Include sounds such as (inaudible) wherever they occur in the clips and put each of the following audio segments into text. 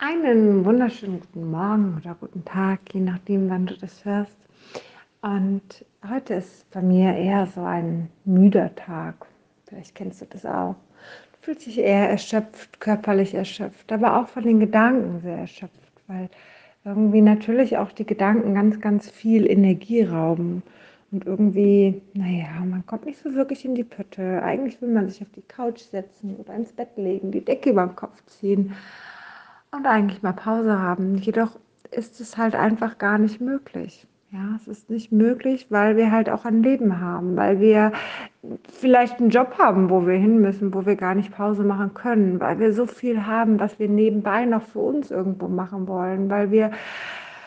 Einen wunderschönen guten Morgen oder guten Tag, je nachdem, wann du das hörst. Und heute ist bei mir eher so ein müder Tag. Vielleicht kennst du das auch. Du fühlst dich eher erschöpft, körperlich erschöpft, aber auch von den Gedanken sehr erschöpft, weil irgendwie natürlich auch die Gedanken ganz, ganz viel Energie rauben. Und irgendwie, naja, man kommt nicht so wirklich in die Pötte. Eigentlich will man sich auf die Couch setzen oder ins Bett legen, die Decke über den Kopf ziehen und eigentlich mal Pause haben. Jedoch ist es halt einfach gar nicht möglich. Ja, es ist nicht möglich, weil wir halt auch ein Leben haben, weil wir vielleicht einen Job haben, wo wir hin müssen, wo wir gar nicht Pause machen können, weil wir so viel haben, was wir nebenbei noch für uns irgendwo machen wollen, weil wir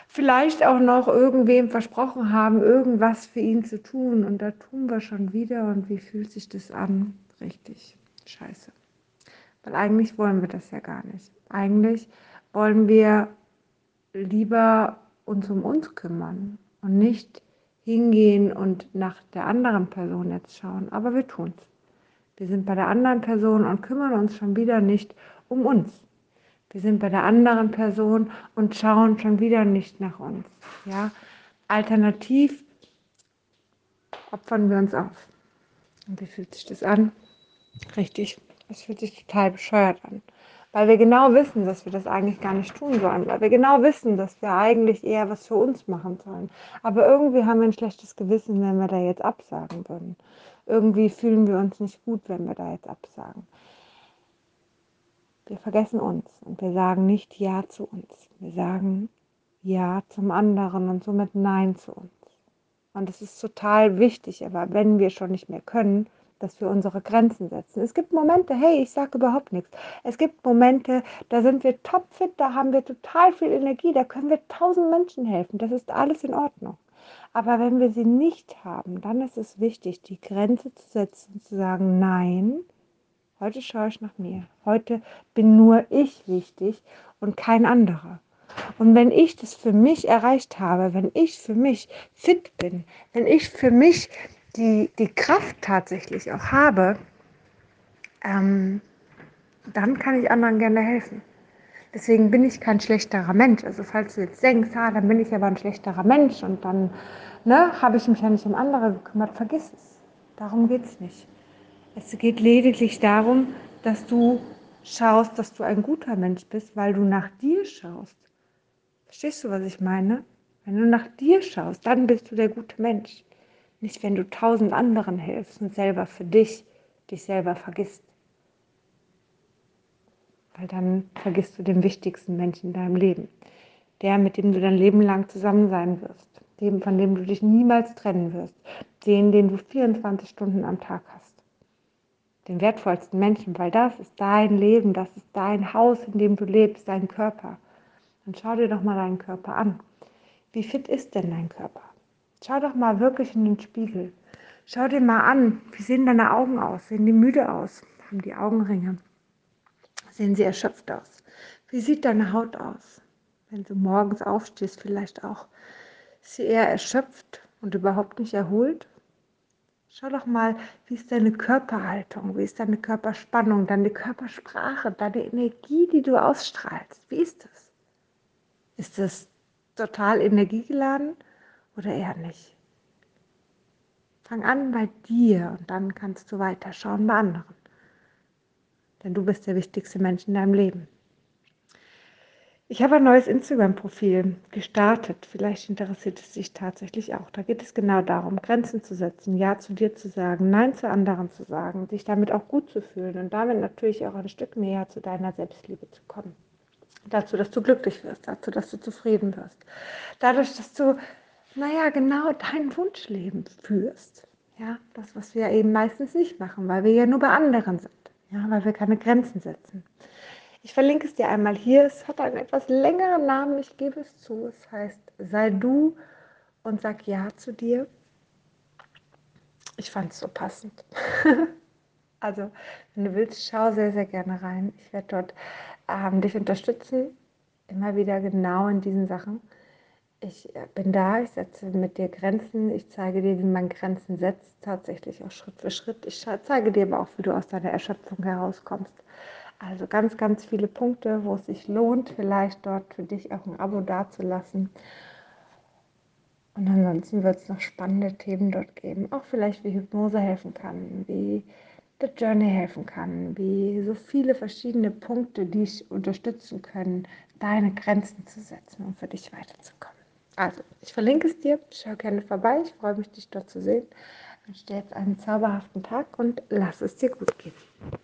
vielleicht auch noch irgendwem versprochen haben, irgendwas für ihn zu tun und da tun wir schon wieder und wie fühlt sich das an? Richtig, scheiße. Weil eigentlich wollen wir das ja gar nicht. Eigentlich wollen wir lieber uns um uns kümmern und nicht hingehen und nach der anderen Person jetzt schauen. Aber wir tun es. Wir sind bei der anderen Person und kümmern uns schon wieder nicht um uns. Wir sind bei der anderen Person und schauen schon wieder nicht nach uns. Ja? Alternativ opfern wir uns auf. Und wie fühlt sich das an? Richtig, es fühlt sich total bescheuert an weil wir genau wissen, dass wir das eigentlich gar nicht tun sollen, weil wir genau wissen, dass wir eigentlich eher was für uns machen sollen. Aber irgendwie haben wir ein schlechtes Gewissen, wenn wir da jetzt absagen würden. Irgendwie fühlen wir uns nicht gut, wenn wir da jetzt absagen. Wir vergessen uns und wir sagen nicht Ja zu uns. Wir sagen Ja zum anderen und somit Nein zu uns. Und das ist total wichtig, aber wenn wir schon nicht mehr können, dass wir unsere Grenzen setzen. Es gibt Momente, hey, ich sage überhaupt nichts. Es gibt Momente, da sind wir topfit, da haben wir total viel Energie, da können wir tausend Menschen helfen. Das ist alles in Ordnung. Aber wenn wir sie nicht haben, dann ist es wichtig, die Grenze zu setzen, zu sagen, nein, heute schaue ich nach mir. Heute bin nur ich wichtig und kein anderer. Und wenn ich das für mich erreicht habe, wenn ich für mich fit bin, wenn ich für mich die, die Kraft tatsächlich auch habe, ähm, dann kann ich anderen gerne helfen. Deswegen bin ich kein schlechterer Mensch. Also falls du jetzt denkst, ah, dann bin ich aber ein schlechterer Mensch und dann ne, habe ich mich ja nicht um andere gekümmert, vergiss es. Darum geht es nicht. Es geht lediglich darum, dass du schaust, dass du ein guter Mensch bist, weil du nach dir schaust. Verstehst du, was ich meine? Wenn du nach dir schaust, dann bist du der gute Mensch. Nicht, wenn du tausend anderen hilfst und selber für dich, dich selber vergisst. Weil dann vergisst du den wichtigsten Menschen in deinem Leben. Der, mit dem du dein Leben lang zusammen sein wirst. Dem, von dem du dich niemals trennen wirst. Den, den du 24 Stunden am Tag hast. Den wertvollsten Menschen, weil das ist dein Leben, das ist dein Haus, in dem du lebst, dein Körper. Dann schau dir doch mal deinen Körper an. Wie fit ist denn dein Körper? Schau doch mal wirklich in den Spiegel. Schau dir mal an, wie sehen deine Augen aus? Sehen die müde aus? Haben die Augenringe? Sehen sie erschöpft aus? Wie sieht deine Haut aus? Wenn du morgens aufstehst, vielleicht auch. Ist sie eher erschöpft und überhaupt nicht erholt? Schau doch mal, wie ist deine Körperhaltung, wie ist deine Körperspannung, deine Körpersprache, deine Energie, die du ausstrahlst. Wie ist das? Ist das total energiegeladen? Oder eher nicht. Fang an bei dir und dann kannst du weiterschauen bei anderen. Denn du bist der wichtigste Mensch in deinem Leben. Ich habe ein neues Instagram-Profil gestartet. Vielleicht interessiert es dich tatsächlich auch. Da geht es genau darum, Grenzen zu setzen, Ja zu dir zu sagen, Nein zu anderen zu sagen, dich damit auch gut zu fühlen und damit natürlich auch ein Stück näher zu deiner Selbstliebe zu kommen. Dazu, dass du glücklich wirst, dazu, dass du zufrieden wirst. Dadurch, dass du naja, genau dein Wunschleben führst. Ja, das, was wir eben meistens nicht machen, weil wir ja nur bei anderen sind. Ja, weil wir keine Grenzen setzen. Ich verlinke es dir einmal hier. Es hat einen etwas längeren Namen, ich gebe es zu. Es heißt, sei du und sag Ja zu dir. Ich fand es so passend. (laughs) also, wenn du willst, schau sehr, sehr gerne rein. Ich werde dort ähm, dich unterstützen, immer wieder genau in diesen Sachen ich äh, bin da, ich setze mit dir Grenzen, ich zeige dir, wie man Grenzen setzt, tatsächlich auch Schritt für Schritt. Ich zeige dir aber auch, wie du aus deiner Erschöpfung herauskommst. Also ganz, ganz viele Punkte, wo es sich lohnt, vielleicht dort für dich auch ein Abo dazulassen. Und ansonsten wird es noch spannende Themen dort geben, auch vielleicht wie Hypnose helfen kann, wie The Journey helfen kann, wie so viele verschiedene Punkte, die dich unterstützen können, deine Grenzen zu setzen und für dich weiterzukommen. Also, ich verlinke es dir, schau gerne vorbei, ich freue mich, dich dort zu sehen. Ich wünsche dir jetzt einen zauberhaften Tag und lass es dir gut gehen.